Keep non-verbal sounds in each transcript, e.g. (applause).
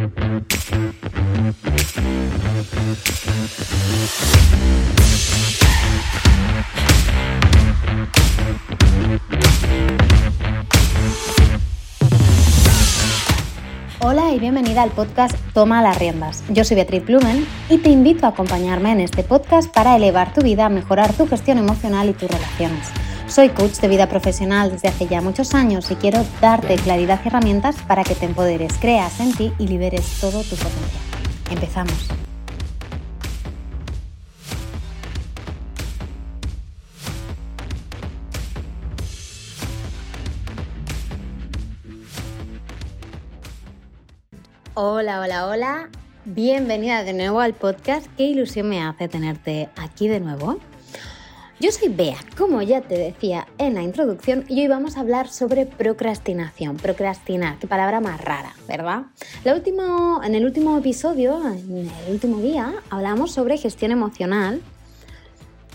Hola y bienvenida al podcast Toma las riendas. Yo soy Beatriz Blumen y te invito a acompañarme en este podcast para elevar tu vida, mejorar tu gestión emocional y tus relaciones. Soy coach de vida profesional desde hace ya muchos años y quiero darte claridad y herramientas para que te empoderes, creas en ti y liberes todo tu potencial. Empezamos. Hola, hola, hola. Bienvenida de nuevo al podcast. Qué ilusión me hace tenerte aquí de nuevo. Yo soy Bea, como ya te decía en la introducción, y hoy vamos a hablar sobre procrastinación. Procrastinar, qué palabra más rara, ¿verdad? último, en el último episodio, en el último día, hablamos sobre gestión emocional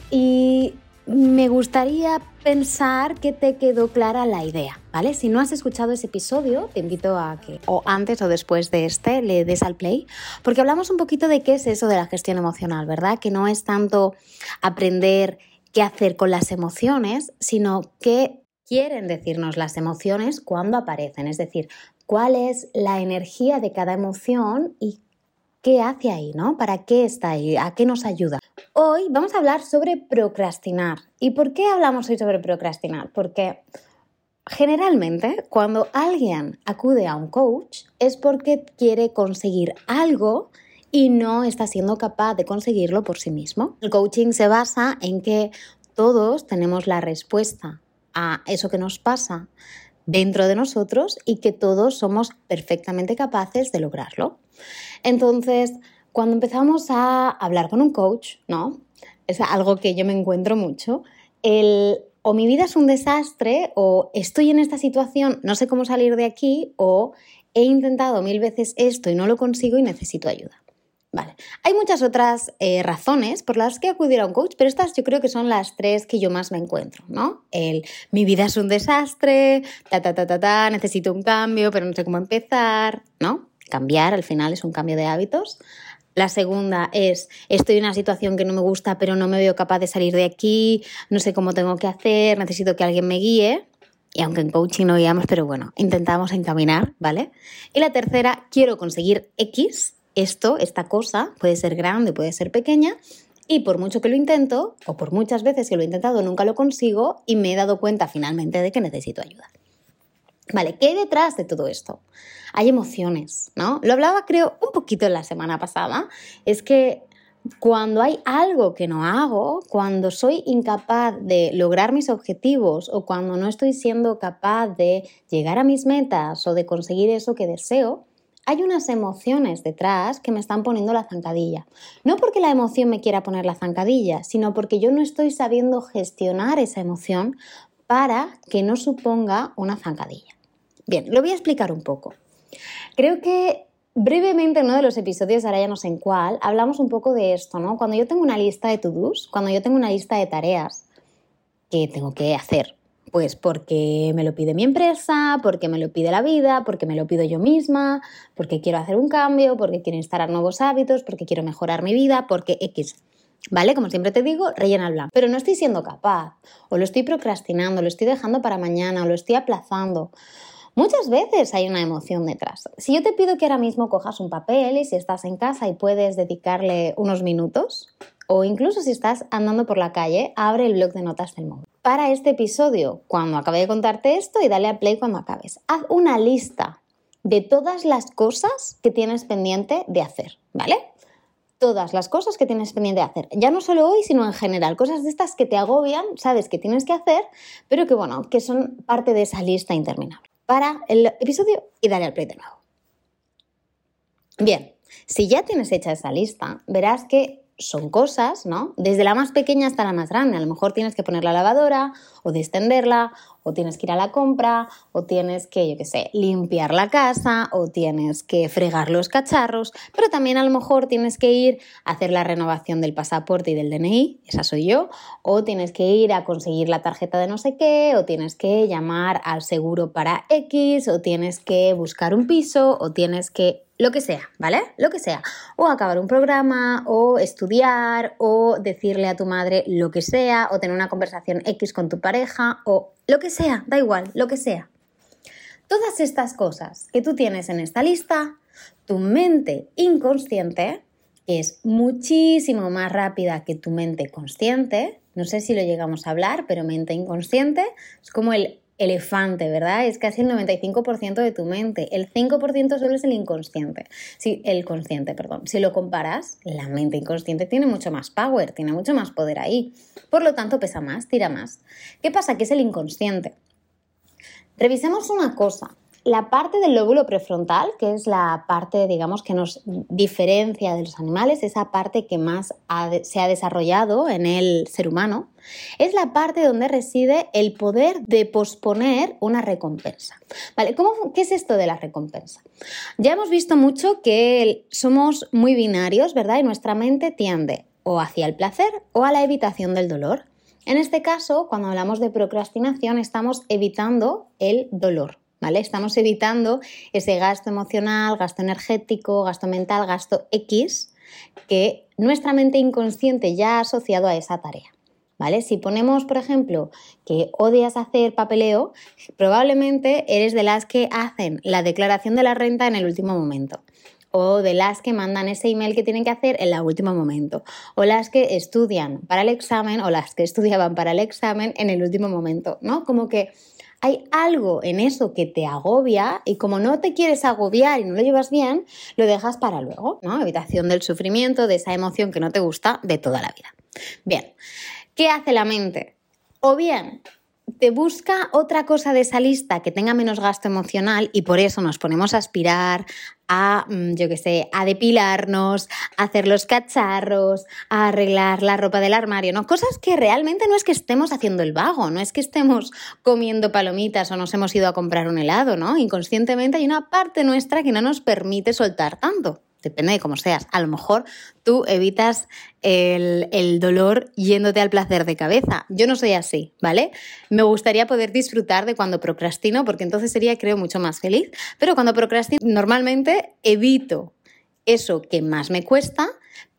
y me gustaría pensar que te quedó clara la idea, ¿vale? Si no has escuchado ese episodio, te invito a que o antes o después de este le des al play, porque hablamos un poquito de qué es eso de la gestión emocional, ¿verdad? Que no es tanto aprender qué hacer con las emociones, sino qué quieren decirnos las emociones cuando aparecen, es decir, cuál es la energía de cada emoción y qué hace ahí, ¿no? ¿Para qué está ahí? ¿A qué nos ayuda? Hoy vamos a hablar sobre procrastinar. ¿Y por qué hablamos hoy sobre procrastinar? Porque generalmente cuando alguien acude a un coach es porque quiere conseguir algo y no está siendo capaz de conseguirlo por sí mismo. El coaching se basa en que todos tenemos la respuesta a eso que nos pasa dentro de nosotros y que todos somos perfectamente capaces de lograrlo. Entonces, cuando empezamos a hablar con un coach, ¿no? Es algo que yo me encuentro mucho, el o mi vida es un desastre o estoy en esta situación, no sé cómo salir de aquí o he intentado mil veces esto y no lo consigo y necesito ayuda. Hay muchas otras eh, razones por las que acudir a un coach, pero estas yo creo que son las tres que yo más me encuentro, ¿no? El mi vida es un desastre, ta ta ta ta ta, necesito un cambio, pero no sé cómo empezar, ¿no? Cambiar al final es un cambio de hábitos. La segunda es, estoy en una situación que no me gusta, pero no me veo capaz de salir de aquí, no sé cómo tengo que hacer, necesito que alguien me guíe. Y aunque en coaching no guiamos, pero bueno, intentamos encaminar, ¿vale? Y la tercera, quiero conseguir X, esto, esta cosa, puede ser grande, puede ser pequeña, y por mucho que lo intento, o por muchas veces que lo he intentado, nunca lo consigo y me he dado cuenta finalmente de que necesito ayuda. Vale, ¿qué hay detrás de todo esto? Hay emociones, ¿no? Lo hablaba creo un poquito la semana pasada, es que cuando hay algo que no hago, cuando soy incapaz de lograr mis objetivos o cuando no estoy siendo capaz de llegar a mis metas o de conseguir eso que deseo, hay unas emociones detrás que me están poniendo la zancadilla. No porque la emoción me quiera poner la zancadilla, sino porque yo no estoy sabiendo gestionar esa emoción para que no suponga una zancadilla. Bien, lo voy a explicar un poco. Creo que brevemente en uno de los episodios, ahora ya no sé en cuál, hablamos un poco de esto, ¿no? Cuando yo tengo una lista de to-dos, cuando yo tengo una lista de tareas que tengo que hacer, pues porque me lo pide mi empresa, porque me lo pide la vida, porque me lo pido yo misma, porque quiero hacer un cambio, porque quiero instalar nuevos hábitos, porque quiero mejorar mi vida, porque X. ¿Vale? Como siempre te digo, rellena el blanco. Pero no estoy siendo capaz, o lo estoy procrastinando, lo estoy dejando para mañana, o lo estoy aplazando. Muchas veces hay una emoción detrás. Si yo te pido que ahora mismo cojas un papel y si estás en casa y puedes dedicarle unos minutos, o incluso si estás andando por la calle, abre el blog de notas del móvil para este episodio cuando acabe de contarte esto y dale a play cuando acabes. Haz una lista de todas las cosas que tienes pendiente de hacer, ¿vale? Todas las cosas que tienes pendiente de hacer. Ya no solo hoy, sino en general. Cosas de estas que te agobian, sabes que tienes que hacer, pero que bueno, que son parte de esa lista interminable. Para el episodio y dale al play de nuevo. Bien, si ya tienes hecha esa lista, verás que son cosas, ¿no? Desde la más pequeña hasta la más grande. A lo mejor tienes que poner la lavadora o descenderla o tienes que ir a la compra, o tienes que, yo qué sé, limpiar la casa, o tienes que fregar los cacharros, pero también a lo mejor tienes que ir a hacer la renovación del pasaporte y del DNI, esa soy yo, o tienes que ir a conseguir la tarjeta de no sé qué, o tienes que llamar al seguro para X, o tienes que buscar un piso, o tienes que lo que sea, ¿vale? Lo que sea. O acabar un programa, o estudiar, o decirle a tu madre lo que sea, o tener una conversación X con tu pareja, o lo que sea, da igual, lo que sea. Todas estas cosas que tú tienes en esta lista, tu mente inconsciente, que es muchísimo más rápida que tu mente consciente, no sé si lo llegamos a hablar, pero mente inconsciente es como el elefante, ¿verdad? Es casi el 95% de tu mente. El 5% solo es el inconsciente. Sí, el consciente, perdón. Si lo comparas, la mente inconsciente tiene mucho más power, tiene mucho más poder ahí. Por lo tanto, pesa más, tira más. ¿Qué pasa? Que es el inconsciente. Revisemos una cosa la parte del lóbulo prefrontal, que es la parte, digamos, que nos diferencia de los animales, esa parte que más se ha desarrollado en el ser humano, es la parte donde reside el poder de posponer una recompensa. ¿Vale? ¿Cómo, ¿Qué es esto de la recompensa? Ya hemos visto mucho que somos muy binarios, ¿verdad? Y nuestra mente tiende o hacia el placer o a la evitación del dolor. En este caso, cuando hablamos de procrastinación, estamos evitando el dolor. Estamos evitando ese gasto emocional, gasto energético, gasto mental, gasto X que nuestra mente inconsciente ya ha asociado a esa tarea. ¿Vale? Si ponemos, por ejemplo, que odias hacer papeleo, probablemente eres de las que hacen la declaración de la renta en el último momento o de las que mandan ese email que tienen que hacer en el último momento, o las que estudian para el examen o las que estudiaban para el examen en el último momento, ¿no? Como que hay algo en eso que te agobia y como no te quieres agobiar y no lo llevas bien, lo dejas para luego, ¿no? Evitación del sufrimiento, de esa emoción que no te gusta de toda la vida. Bien, ¿qué hace la mente? O bien te busca otra cosa de esa lista que tenga menos gasto emocional y por eso nos ponemos a aspirar, a, mm, yo qué sé, a depilarnos, a hacer los cacharros, a arreglar la ropa del armario, ¿no? Cosas que realmente no es que estemos haciendo el vago, no es que estemos comiendo palomitas o nos hemos ido a comprar un helado, ¿no? Inconscientemente hay una parte nuestra que no nos permite soltar tanto depende de cómo seas. A lo mejor tú evitas el, dolor yéndote al placer de cabeza. Yo no soy así, ¿vale? Me gustaría poder disfrutar de cuando procrastino, porque entonces sería, creo, mucho más feliz. Pero cuando procrastino, normalmente evito eso que más me cuesta,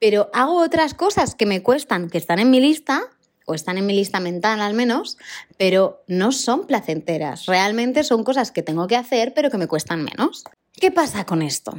pero hago otras cosas que me cuestan, que están en mi lista, o están en mi lista mental al menos, pero no son placenteras. Realmente son cosas que tengo que hacer, pero que me cuestan menos. ¿Qué pasa con esto?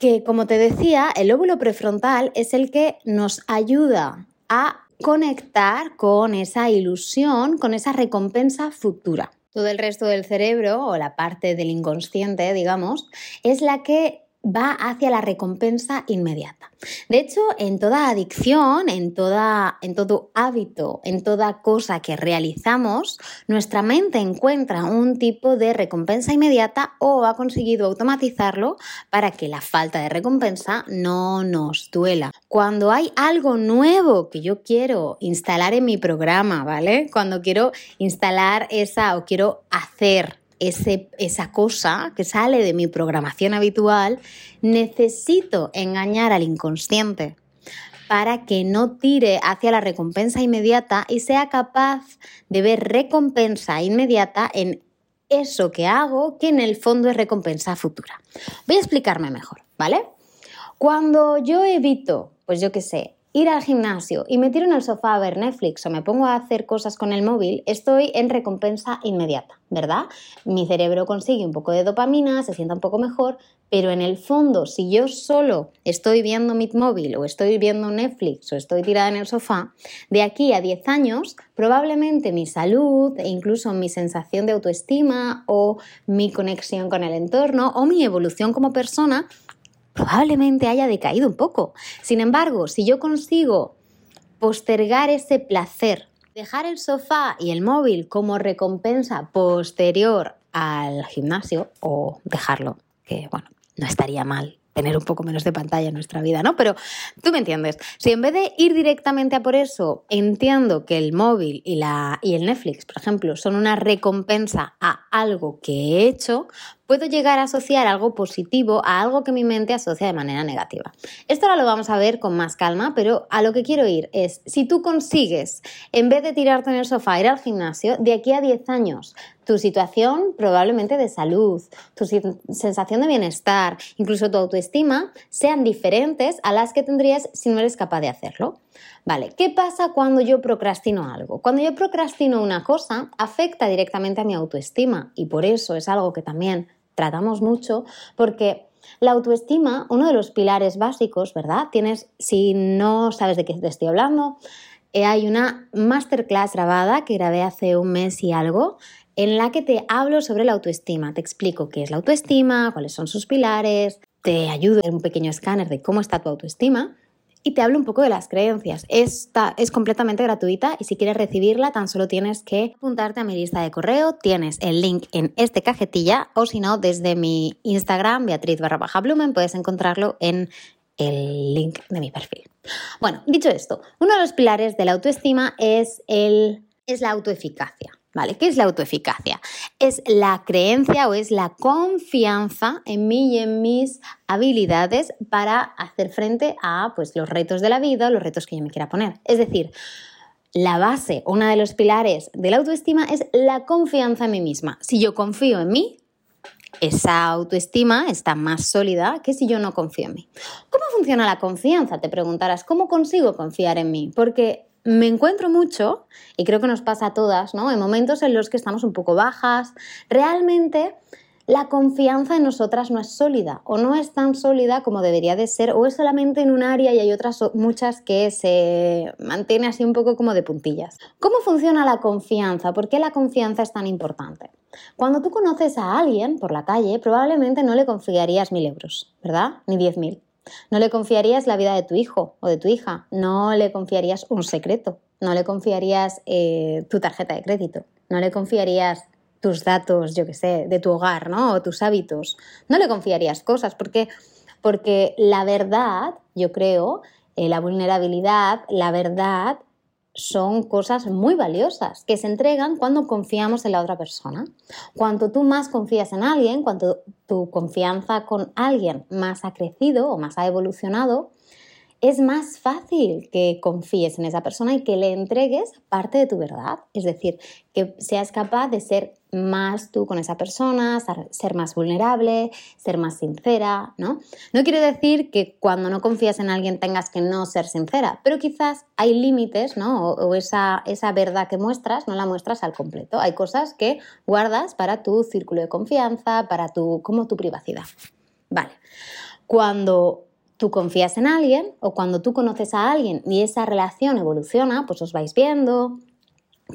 Que, como te decía, el lóbulo prefrontal es el que nos ayuda a conectar con esa ilusión, con esa recompensa futura. Todo el resto del cerebro, o la parte del inconsciente, digamos, es la que va hacia la recompensa inmediata. De hecho, en toda adicción, en, toda, en todo hábito, en toda cosa que realizamos, nuestra mente encuentra un tipo de recompensa inmediata o ha conseguido automatizarlo para que la falta de recompensa no nos duela. Cuando hay algo nuevo que yo quiero instalar en mi programa, ¿vale? Cuando quiero instalar esa o quiero hacer esa cosa que sale de mi programación habitual, necesito engañar al inconsciente para que no tire hacia la recompensa inmediata y sea capaz de ver recompensa inmediata en eso que hago, que en el fondo es recompensa futura. Voy a explicarme mejor, ¿vale? Cuando yo evito, pues yo qué sé, ir al gimnasio y me tiro en el sofá a ver Netflix o me pongo a hacer cosas con el móvil, estoy en recompensa inmediata, ¿verdad? Mi cerebro consigue un poco de dopamina, se sienta un poco mejor, pero en el fondo, si yo solo estoy viendo mi móvil o estoy viendo Netflix o estoy tirada en el sofá, de aquí a 10 años, probablemente mi salud e incluso mi sensación de autoestima o mi conexión con el entorno o mi evolución como persona probablemente haya decaído un poco. Sin embargo, si yo consigo postergar ese placer, dejar el sofá y el móvil como recompensa posterior al gimnasio o dejarlo, que bueno, no estaría mal tener un poco menos de pantalla en nuestra vida, ¿no? Pero tú me entiendes. Si en vez de ir directamente a por eso, entiendo que el móvil y, la, y el Netflix, por ejemplo, son una recompensa a algo que he hecho, puedo llegar a asociar algo positivo a algo que mi mente asocia de manera negativa. Esto ahora lo vamos a ver con más calma, pero a lo que quiero ir es, si tú consigues, en vez de tirarte en el sofá, ir al gimnasio, de aquí a 10 años, tu situación probablemente de salud, tu sensación de bienestar, incluso tu autoestima, sean diferentes a las que tendrías si no eres capaz de hacerlo. Vale, ¿qué pasa cuando yo procrastino algo? Cuando yo procrastino una cosa, afecta directamente a mi autoestima y por eso es algo que también tratamos mucho porque la autoestima, uno de los pilares básicos, ¿verdad? Tienes, si no sabes de qué te estoy hablando, eh, hay una masterclass grabada que grabé hace un mes y algo en la que te hablo sobre la autoestima. Te explico qué es la autoestima, cuáles son sus pilares, te ayudo en un pequeño escáner de cómo está tu autoestima y te hablo un poco de las creencias. Esta es completamente gratuita y si quieres recibirla tan solo tienes que apuntarte a mi lista de correo, tienes el link en este cajetilla o si no desde mi Instagram Beatriz barra baja Blumen puedes encontrarlo en el link de mi perfil. Bueno, dicho esto, uno de los pilares de la autoestima es, el, es la autoeficacia. ¿Vale? ¿Qué es la autoeficacia? Es la creencia o es la confianza en mí y en mis habilidades para hacer frente a pues, los retos de la vida, los retos que yo me quiera poner. Es decir, la base, uno de los pilares de la autoestima es la confianza en mí misma. Si yo confío en mí, esa autoestima está más sólida que si yo no confío en mí. ¿Cómo funciona la confianza? Te preguntarás, ¿cómo consigo confiar en mí? Porque me encuentro mucho, y creo que nos pasa a todas, ¿no? En momentos en los que estamos un poco bajas, realmente la confianza en nosotras no es sólida o no es tan sólida como debería de ser o es solamente en un área y hay otras muchas que se mantiene así un poco como de puntillas. ¿Cómo funciona la confianza? ¿Por qué la confianza es tan importante? Cuando tú conoces a alguien por la calle, probablemente no le confiarías mil euros, ¿verdad? Ni diez mil. No le confiarías la vida de tu hijo o de tu hija, no le confiarías un secreto, no le confiarías eh, tu tarjeta de crédito, no le confiarías tus datos, yo qué sé, de tu hogar, ¿no? O tus hábitos. No le confiarías cosas porque, porque la verdad, yo creo, eh, la vulnerabilidad, la verdad son cosas muy valiosas que se entregan cuando confiamos en la otra persona. Cuanto tú más confías en alguien, cuanto tu confianza con alguien más ha crecido o más ha evolucionado, es más fácil que confíes en esa persona y que le entregues parte de tu verdad. Es decir, que seas capaz de ser más tú con esa persona, ser más vulnerable, ser más sincera, ¿no? No quiere decir que cuando no confías en alguien tengas que no ser sincera, pero quizás hay límites, ¿no? O, esa, esa verdad que muestras no la muestras al completo. Hay cosas que guardas para tu círculo de confianza, para tu, como tu privacidad. Vale. Cuando tú confías en alguien o cuando tú conoces a alguien y esa relación evoluciona, pues os vais viendo,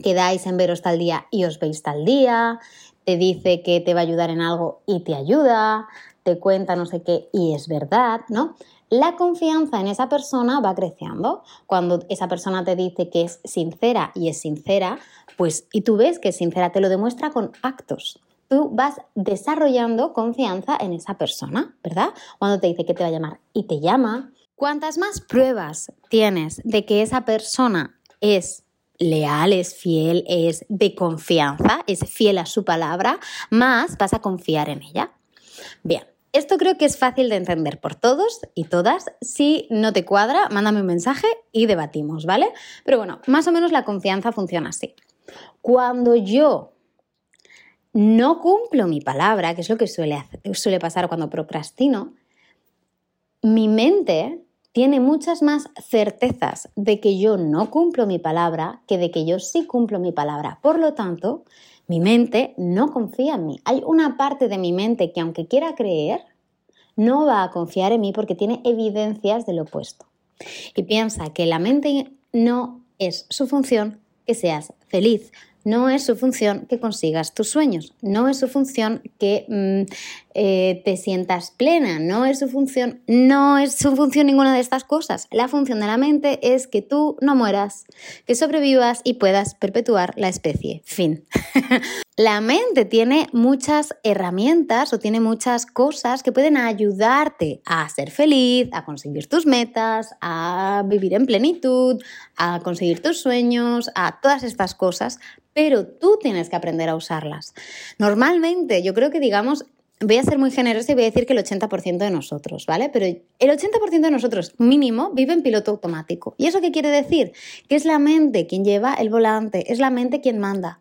quedáis en veros tal día y os veis tal día, te dice que te va a ayudar en algo y te ayuda, te cuenta no sé qué y es verdad, ¿no? La confianza en esa persona va creciendo. Cuando esa persona te dice que es sincera y es sincera, pues y tú ves que es sincera, te lo demuestra con actos tú vas desarrollando confianza en esa persona, ¿verdad? Cuando te dice que te va a llamar y te llama, cuantas más pruebas tienes de que esa persona es leal, es fiel, es de confianza, es fiel a su palabra, más vas a confiar en ella. Bien, esto creo que es fácil de entender por todos y todas. Si no te cuadra, mándame un mensaje y debatimos, ¿vale? Pero bueno, más o menos la confianza funciona así. Cuando yo no cumplo mi palabra, que es lo que suele, suele pasar cuando procrastino, mi mente tiene muchas más certezas de que yo no cumplo mi palabra que de que yo sí cumplo mi palabra. Por lo tanto, mi mente no confía en mí. Hay una parte de mi mente que aunque quiera creer, no va a confiar en mí porque tiene evidencias del opuesto. Y piensa que la mente no es su función que seas feliz, No es su función que consigas tus sueños, no es su función que mm, eh, te sientas plena, no es su función, no es su función ninguna de estas cosas. La función de la mente es que tú no mueras, que sobrevivas y puedas perpetuar la especie. Fin. (laughs) La mente tiene muchas herramientas o tiene muchas cosas que pueden ayudarte a ser feliz, a conseguir tus metas, a vivir en plenitud, a conseguir tus sueños, a todas estas cosas, pero tú tienes que aprender a usarlas. Normalmente, yo creo que digamos, voy a ser muy generosa y voy a decir que el 80% de nosotros, ¿vale? Pero el 80% de nosotros mínimo vive en piloto automático. ¿Y eso qué quiere decir? Que es la mente quien lleva el volante, es la mente quien manda.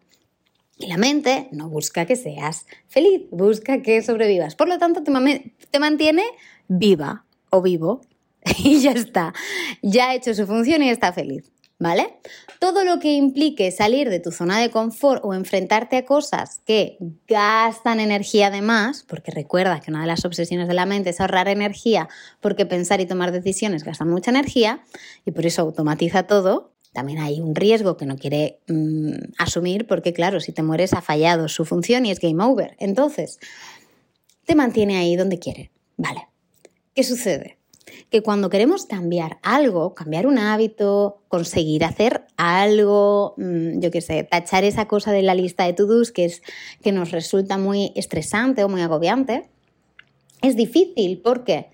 Y la mente no busca que seas feliz, busca que sobrevivas. Por lo tanto, te, mantiene viva o vivo (laughs) y ya está. Ya ha hecho su función y está feliz. ¿Vale? Todo lo que implique salir de tu zona de confort o enfrentarte a cosas que gastan energía de más, porque recuerda que una de las obsesiones de la mente es ahorrar energía, porque pensar y tomar decisiones gastan mucha energía y por eso automatiza todo, también hay un riesgo que no quiere mm, asumir porque, claro, si te mueres ha fallado su función y es game over. Entonces, te mantiene ahí donde quiere. Vale. ¿Qué sucede? Que cuando queremos cambiar algo, cambiar un hábito, conseguir hacer algo, mm, yo qué sé, tachar esa cosa de la lista de to-dos que, es, que nos resulta muy estresante o muy agobiante, es difícil porque,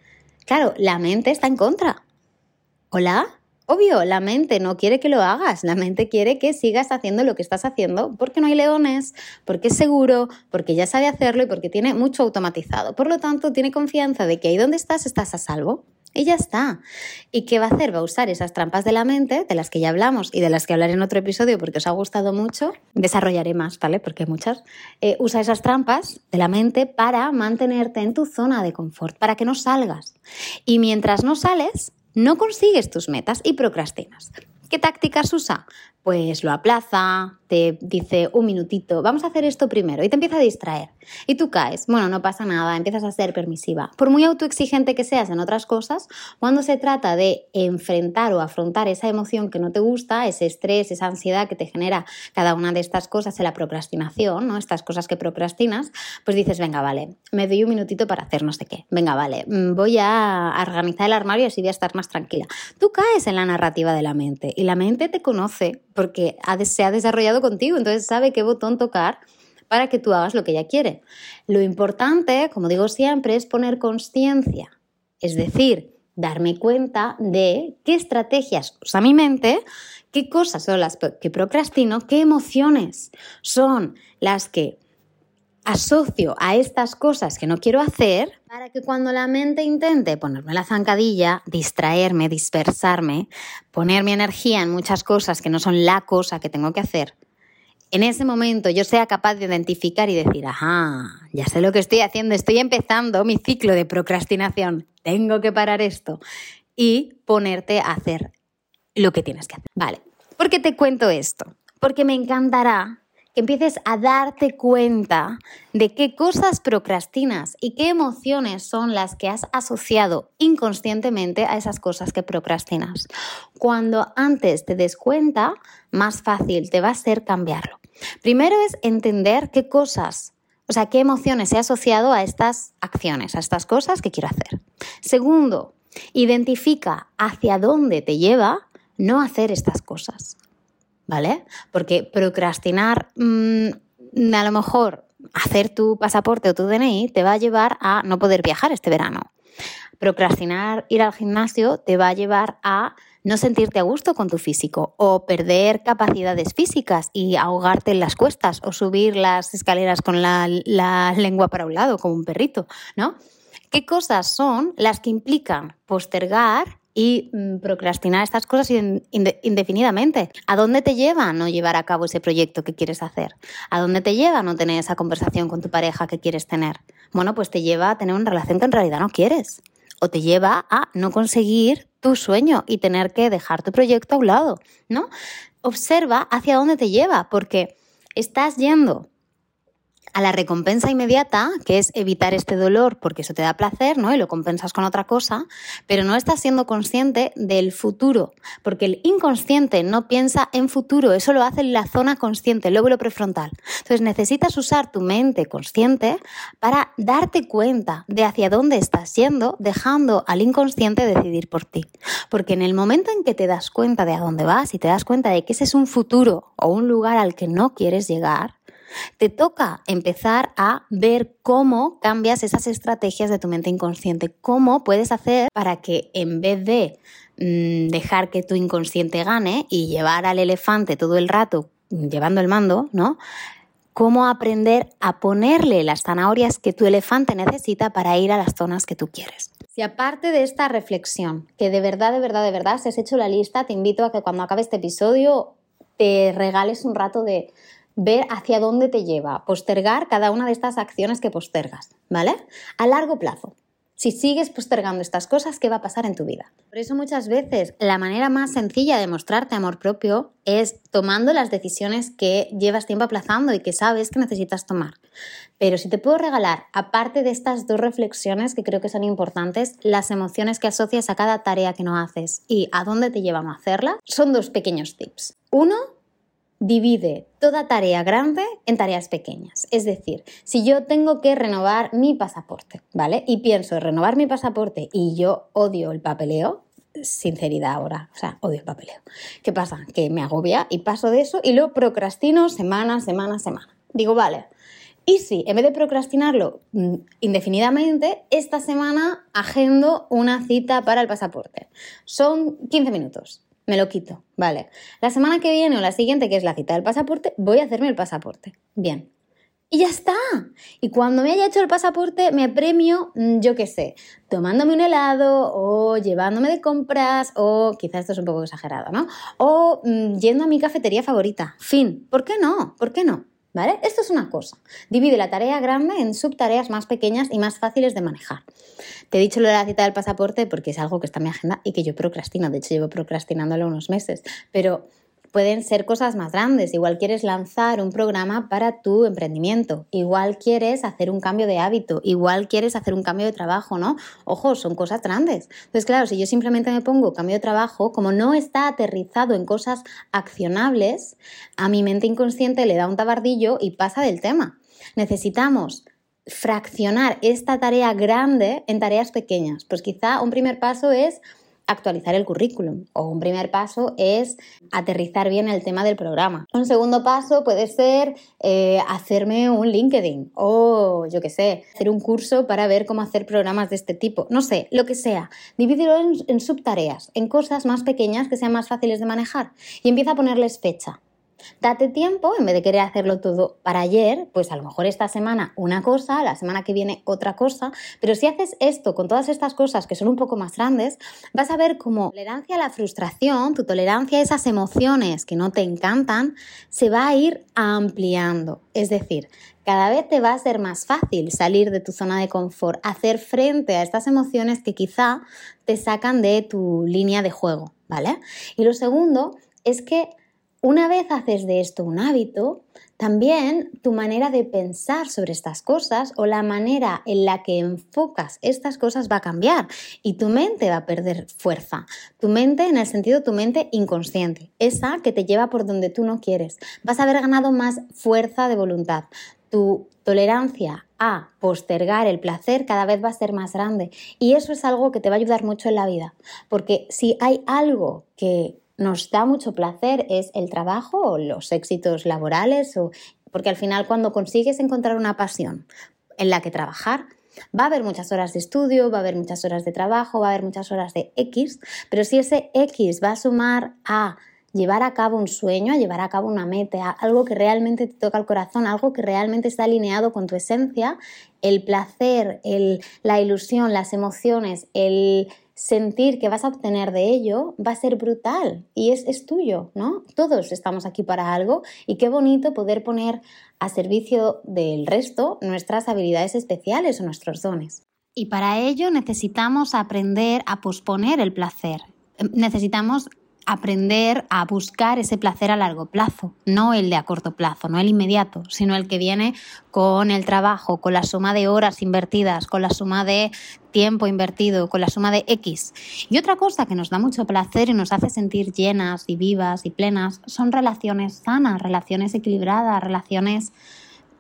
claro, la mente está en contra. ¿Hola? Obvio, la mente no quiere que lo hagas, la mente quiere que sigas haciendo lo que estás haciendo porque no hay leones, porque es seguro, porque ya sabe hacerlo y porque tiene mucho automatizado. Por lo tanto, tiene confianza de que ahí donde estás estás a salvo. Y ya está. ¿Y qué va a hacer? Va a usar esas trampas de la mente, de las que ya hablamos y de las que hablaré en otro episodio porque os ha gustado mucho. Desarrollaré más, ¿vale? Porque hay muchas. Eh, usa esas trampas de la mente para mantenerte en tu zona de confort, para que no salgas. Y mientras no sales, no consigues tus metas y procrastinas. ¿Qué tácticas usa? Pues lo aplaza, te dice un minutito, vamos a hacer esto primero y te empieza a distraer. Y tú caes, bueno, no pasa nada, empiezas a ser permisiva. Por muy autoexigente que seas en otras cosas, cuando se trata de enfrentar o afrontar esa emoción que no te gusta, ese estrés, esa ansiedad que te genera cada una de estas cosas, en la procrastinación, ¿no? Estas cosas que procrastinas, pues dices, venga, vale, me doy un minutito para hacer no sé qué. Venga, vale, mm, voy a organizar el armario y así voy a estar más tranquila. Tú caes en la narrativa de la mente y la mente te conoce porque se ha desarrollado contigo, entonces sabe qué botón tocar para que tú hagas lo que ella quiere. Lo importante, como digo siempre, es poner conciencia, es decir, darme cuenta de qué estrategias usa mi mente, qué cosas son las que procrastino, qué emociones son las que asocio a estas cosas que no quiero hacer para que cuando la mente intente ponerme la zancadilla, distraerme, dispersarme, poner mi energía en muchas cosas que no son la cosa que tengo que hacer, en ese momento yo sea capaz de identificar y decir, ajá, ya sé lo que estoy haciendo, estoy empezando mi ciclo de procrastinación, tengo que parar esto y ponerte a hacer lo que tienes que hacer. Vale, ¿por qué te cuento esto? Porque me encantará que empieces a darte cuenta de qué cosas procrastinas y qué emociones son las que has asociado inconscientemente a esas cosas que procrastinas. Cuando antes te des cuenta, más fácil te va a ser cambiarlo. Primero es entender qué cosas, o sea, qué emociones he asociado a estas acciones, a estas cosas que quiero hacer. Segundo, identifica hacia dónde te lleva no hacer estas cosas. ¿Vale? Porque procrastinar, mm, a lo mejor hacer tu pasaporte o tu DNI te va a llevar a no poder viajar este verano. Procrastinar ir al gimnasio te va a llevar a no sentirte a gusto con tu físico o perder capacidades físicas y ahogarte en las cuestas o subir las escaleras con la, la lengua para un lado como un perrito, ¿no? ¿Qué cosas son las que implican postergar y mm, procrastinar estas cosas indefinidamente. ¿A dónde te lleva no llevar a cabo ese proyecto que quieres hacer? ¿A dónde te lleva no tener esa conversación con tu pareja que quieres tener? Bueno, pues te lleva a tener una relación que en realidad no quieres. O te lleva a no conseguir tu sueño y tener que dejar tu proyecto a un lado, ¿no? Observa hacia dónde te lleva, porque estás yendo a la recompensa inmediata, que es evitar este dolor porque eso te da placer, ¿no? Y lo compensas con otra cosa, pero no estás siendo consciente del futuro, porque el inconsciente no piensa en futuro, eso lo hace en la zona consciente, el lóbulo prefrontal. Entonces necesitas usar tu mente consciente para darte cuenta de hacia dónde estás yendo, dejando al inconsciente decidir por ti. Porque en el momento en que te das cuenta de a dónde vas y te das cuenta de que ese es un futuro o un lugar al que no quieres llegar, te toca empezar a ver cómo cambias esas estrategias de tu mente inconsciente, cómo puedes hacer para que en vez de mm, dejar que tu inconsciente gane y llevar al elefante todo el rato llevando el mando, ¿no? Cómo aprender a ponerle las zanahorias que tu elefante necesita para ir a las zonas que tú quieres. Si aparte de esta reflexión, que de verdad, de verdad, de verdad, si has hecho la lista, te invito a que cuando acabe este episodio te regales un rato de ver hacia dónde te lleva, postergar cada una de estas acciones que postergas, ¿vale? A largo plazo. Si sigues postergando estas cosas, ¿qué va a pasar en tu vida? Por eso muchas veces la manera más sencilla de mostrarte amor propio es tomando las decisiones que llevas tiempo aplazando y que sabes que necesitas tomar. Pero si te puedo regalar, aparte de estas dos reflexiones que creo que son importantes, las emociones que asocias a cada tarea que no haces y a dónde te llevan a hacerla, son dos pequeños tips. Uno, divide toda tarea grande en tareas pequeñas. Es decir, si yo tengo que renovar mi pasaporte, ¿vale? Y pienso renovar mi pasaporte y yo odio el papeleo, sinceridad ahora, o sea, odio el papeleo. ¿Qué pasa? Que me agobia y paso de eso y lo procrastino semana, semana, semana. Digo, vale. Y si en vez de procrastinarlo mm, indefinidamente, esta semana agendo una cita para el pasaporte. Son 15 minutos me lo quito, vale. La semana que viene o la siguiente, que es la cita del pasaporte, voy a hacerme el pasaporte. Bien. Y ya está. Y cuando me haya hecho el pasaporte, me premio, mm, yo qué sé, tomándome un helado o llevándome de compras o quizás esto es un poco exagerado, ¿no? O mm, yendo a mi cafetería favorita. Fin. ¿Por qué no? ¿Por qué no? ¿Vale? Esto es una cosa. Divide la tarea grande en subtareas más pequeñas y más fáciles de manejar. Te he dicho lo de la cita del pasaporte porque es algo que está en mi agenda y que yo procrastino. De hecho, llevo procrastinándolo unos meses. Pero pueden ser cosas más grandes. Igual quieres lanzar un programa para tu emprendimiento, igual quieres hacer un cambio de hábito, igual quieres hacer un cambio de trabajo, ¿no? Ojo, son cosas grandes. Entonces, claro, si yo simplemente me pongo cambio de trabajo, como no está aterrizado en cosas accionables, a mi mente inconsciente le da un tabardillo y pasa del tema. Necesitamos fraccionar esta tarea grande en tareas pequeñas. Pues quizá un primer paso es actualizar el currículum o un primer paso es aterrizar bien el tema del programa. Un segundo paso puede ser eh, hacerme un LinkedIn o yo qué sé, hacer un curso para ver cómo hacer programas de este tipo. No sé, lo que sea. Divídelo en, en subtareas, en cosas más pequeñas que sean más fáciles de manejar y empieza a ponerles fecha. Date tiempo, en vez de querer hacerlo todo para ayer, pues a lo mejor esta semana una cosa, la semana que viene otra cosa, pero si haces esto con todas estas cosas que son un poco más grandes, vas a ver cómo tolerancia a la frustración, tu tolerancia a esas emociones que no te encantan, se va a ir ampliando. Es decir, cada vez te va a ser más fácil salir de tu zona de confort, hacer frente a estas emociones que quizá te sacan de tu línea de juego, ¿vale? Y lo segundo es que una vez haces de esto un hábito, también tu manera de pensar sobre estas cosas o la manera en la que enfocas estas cosas va a cambiar y tu mente va a perder fuerza. Tu mente en el sentido tu mente inconsciente, esa que te lleva por donde tú no quieres. Vas a haber ganado más fuerza de voluntad. Tu tolerancia a postergar el placer cada vez va a ser más grande y eso es algo que te va a ayudar mucho en la vida, porque si hay algo que nos da mucho placer es el trabajo o los éxitos laborales, o, porque al final cuando consigues encontrar una pasión en la que trabajar, Va a haber muchas horas de estudio, va a haber muchas horas de trabajo, va a haber muchas horas de X, pero si ese X va a sumar a llevar a cabo un sueño, a llevar a cabo una meta, algo que realmente te toca el corazón, algo que realmente está alineado con tu esencia, el placer, el, la ilusión, las emociones, el sentir que vas a obtener de ello va a ser brutal y es, es, tuyo, ¿no? Todos estamos aquí para algo y qué bonito poder poner a servicio del resto nuestras habilidades especiales o nuestros dones. Y para ello necesitamos aprender a posponer el placer. Necesitamos aprender a buscar ese placer a largo plazo, no el de a corto plazo, no el inmediato, sino el que viene con el trabajo, con la suma de horas invertidas, con la suma de tiempo invertido, con la suma de X. Y otra cosa que nos da mucho placer y nos hace sentir llenas y vivas y plenas son relaciones sanas, relaciones equilibradas, relaciones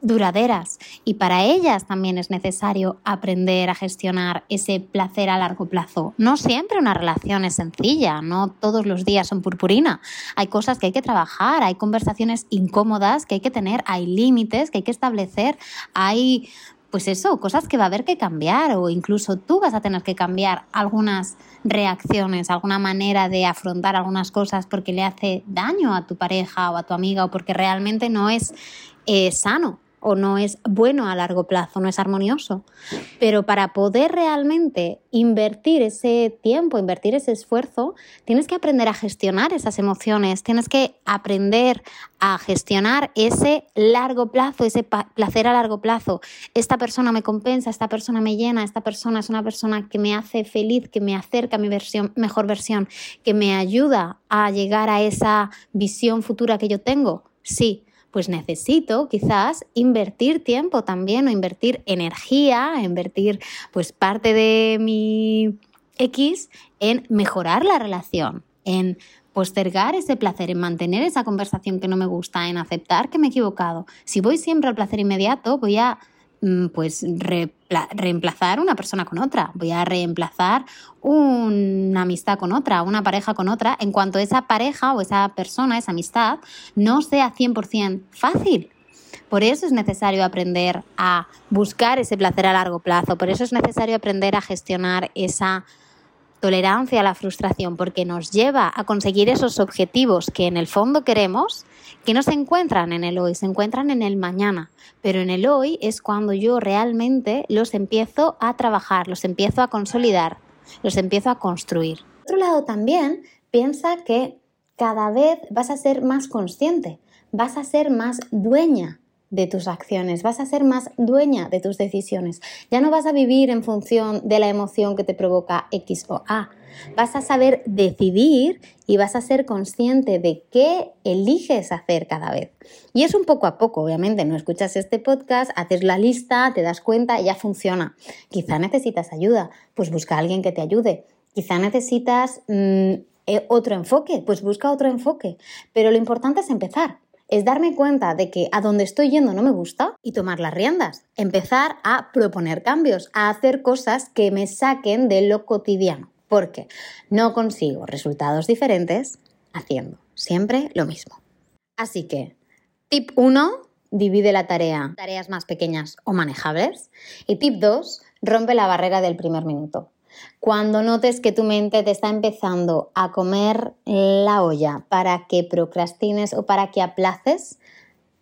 duraderas y para ellas también es necesario aprender a gestionar ese placer a largo plazo. No siempre una relación es sencilla, no todos los días son purpurina. Hay cosas que hay que trabajar, hay conversaciones incómodas que hay que tener, hay límites que hay que establecer, hay pues eso, cosas que va a haber que cambiar o incluso tú vas a tener que cambiar algunas reacciones, alguna manera de afrontar algunas cosas porque le hace daño a tu pareja o a tu amiga o porque realmente no es eh, sano o no es bueno a largo plazo, no es armonioso. Pero para poder realmente invertir ese tiempo, invertir ese esfuerzo, tienes que aprender a gestionar esas emociones, tienes que aprender a gestionar ese largo plazo, ese placer a largo plazo. Esta persona me compensa, esta persona me llena, esta persona es una persona que me hace feliz, que me acerca a mi versión, mejor versión, que me ayuda a llegar a esa visión futura que yo tengo. Sí, pues necesito quizás invertir tiempo también o invertir energía, invertir pues parte de mi X en mejorar la relación, en postergar ese placer, en mantener esa conversación que no me gusta, en aceptar que me he equivocado. Si voy siempre al placer inmediato, voy a pues reemplazar una persona con otra, voy a reemplazar una amistad con otra, una pareja con otra, en cuanto esa pareja o esa persona, esa amistad, no sea 100% fácil. Por eso es necesario aprender a buscar ese placer a largo plazo, por eso es necesario aprender a gestionar esa tolerancia a la frustración, porque nos lleva a conseguir esos objetivos que en el fondo queremos, que no se encuentran en el hoy, se encuentran en el mañana. Pero en el hoy es cuando yo realmente los empiezo a trabajar, los empiezo a consolidar, los empiezo a construir. Por otro lado, también piensa que cada vez vas a ser más consciente, vas a ser más dueña de tus acciones, vas a ser más dueña de tus decisiones. Ya no vas a vivir en función de la emoción que te provoca X o A. Vas a saber decidir y vas a ser consciente de qué eliges hacer cada vez. Y es un poco a poco, obviamente, no escuchas este podcast, haces la lista, te das cuenta ya funciona. Quizá necesitas ayuda, pues busca a alguien que te ayude. Quizá necesitas mm, eh, otro enfoque, pues busca otro enfoque. Pero lo importante es empezar es darme cuenta de que a donde estoy yendo no me gusta y tomar las riendas. Empezar a proponer cambios, a hacer cosas que me saquen de lo cotidiano. Porque no consigo resultados diferentes haciendo siempre lo mismo. Así que, tip 1, divide la tarea tareas más pequeñas o manejables. Y tip 2, rompe la barrera del primer minuto. Cuando notes que tu mente te está empezando a comer la olla para que procrastines o para que aplaces,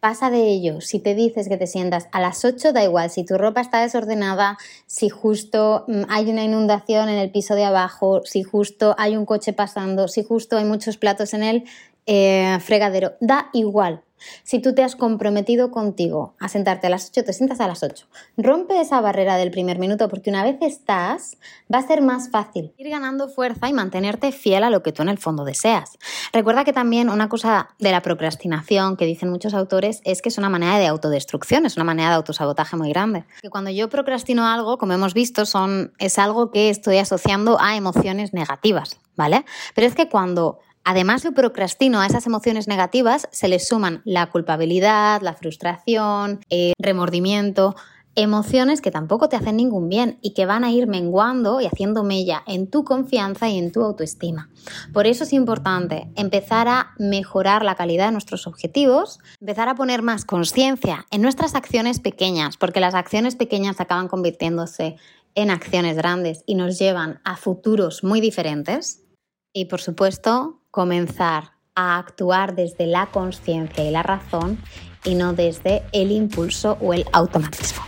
pasa de ello. Si te dices que te sientas a las 8, da igual. Si tu ropa está desordenada, si justo mm, hay una inundación en el piso de abajo, si justo hay un coche pasando, si justo hay muchos platos en el eh, fregadero, da igual. Si tú te has comprometido contigo a sentarte a las 8, te sientas a las 8. Rompe esa barrera del primer minuto porque una vez estás, va a ser más fácil ir ganando fuerza y mantenerte fiel a lo que tú en el fondo deseas. Recuerda que también una cosa de la procrastinación que dicen muchos autores es que es una manera de autodestrucción, es una manera de autosabotaje muy grande. Que cuando yo procrastino algo, como hemos visto, son, es algo que estoy asociando a emociones negativas, ¿vale? Pero es que cuando Además de procrastino a esas emociones negativas, se le suman la culpabilidad, la frustración, el remordimiento, emociones que tampoco te hacen ningún bien y que van a ir menguando y haciendo mella en tu confianza y en tu autoestima. Por eso es importante empezar a mejorar la calidad de nuestros objetivos, empezar a poner más conciencia en nuestras acciones pequeñas, porque las acciones pequeñas acaban convirtiéndose en acciones grandes y nos llevan a futuros muy diferentes. Y por supuesto, comenzar a actuar desde la conciencia y la razón y no desde el impulso o el automatismo.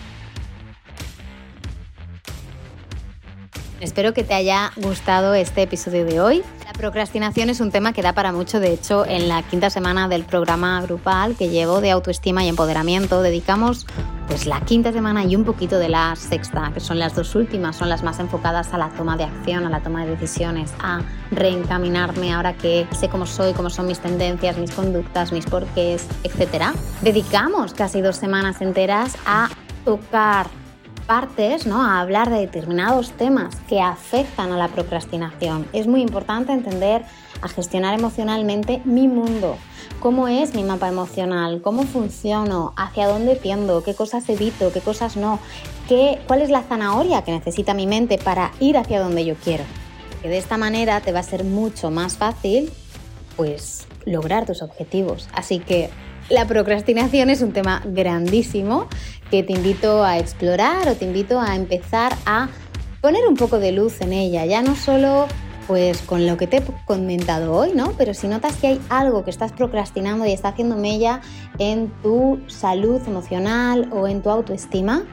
Espero que te haya gustado este episodio de hoy. La procrastinación es un tema que da para mucho. De hecho, en la quinta semana del programa grupal que llevo de autoestima y empoderamiento, dedicamos pues la quinta semana y un poquito de la sexta, que son las dos últimas, son las más enfocadas a la toma de acción, a la toma de decisiones, a reencaminarme ahora que sé cómo soy, cómo son mis tendencias, mis conductas, mis porqués, etc. Dedicamos casi dos semanas enteras a tocar partes, ¿no? a hablar de determinados temas que afectan a la procrastinación. Es muy importante entender a gestionar emocionalmente mi mundo, cómo es mi mapa emocional, cómo funciono, hacia dónde tiendo, qué cosas evito, qué cosas no, qué, cuál es la zanahoria que necesita mi mente para ir hacia donde yo quiero. Que de esta manera te va a ser mucho más fácil pues lograr tus objetivos. Así que la procrastinación es un tema grandísimo que te invito a explorar o te invito a empezar a poner un poco de luz en ella, ya no solo pues con lo que te he comentado hoy, ¿no? Pero si notas que hay algo que estás procrastinando y está haciendo mella en tu salud emocional o en tu autoestima,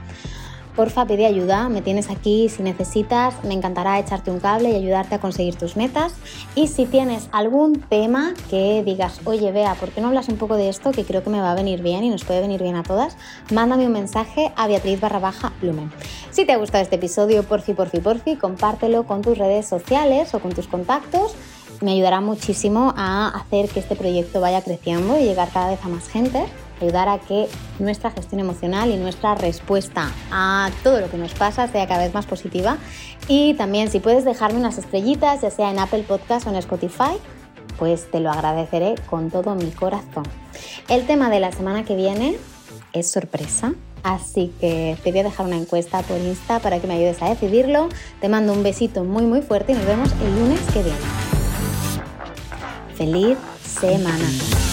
porfa pide ayuda, me tienes aquí si necesitas, me encantará echarte un cable y ayudarte a conseguir tus metas. Y si tienes algún tema que digas, oye, vea, ¿por qué no hablas un poco de esto que creo que me va a venir bien y nos puede venir bien a todas? Mándame un mensaje a Beatriz barra baja Lumen. Si te ha gustado este episodio, porfi, porfi, porfi, compártelo con tus redes sociales o con tus contactos me ayudará muchísimo a hacer que este proyecto vaya creciendo y llegar cada vez a más gente ayudar a que nuestra gestión emocional y nuestra respuesta a todo lo que nos pasa sea cada vez más positiva. Y también si puedes dejarme unas estrellitas, ya sea en Apple Podcast o en Spotify, pues te lo agradeceré con todo mi corazón. El tema de la semana que viene es sorpresa, así que te voy a dejar una encuesta por Insta para que me ayudes a decidirlo. Te mando un besito muy muy fuerte y nos vemos el lunes que viene. Feliz semana.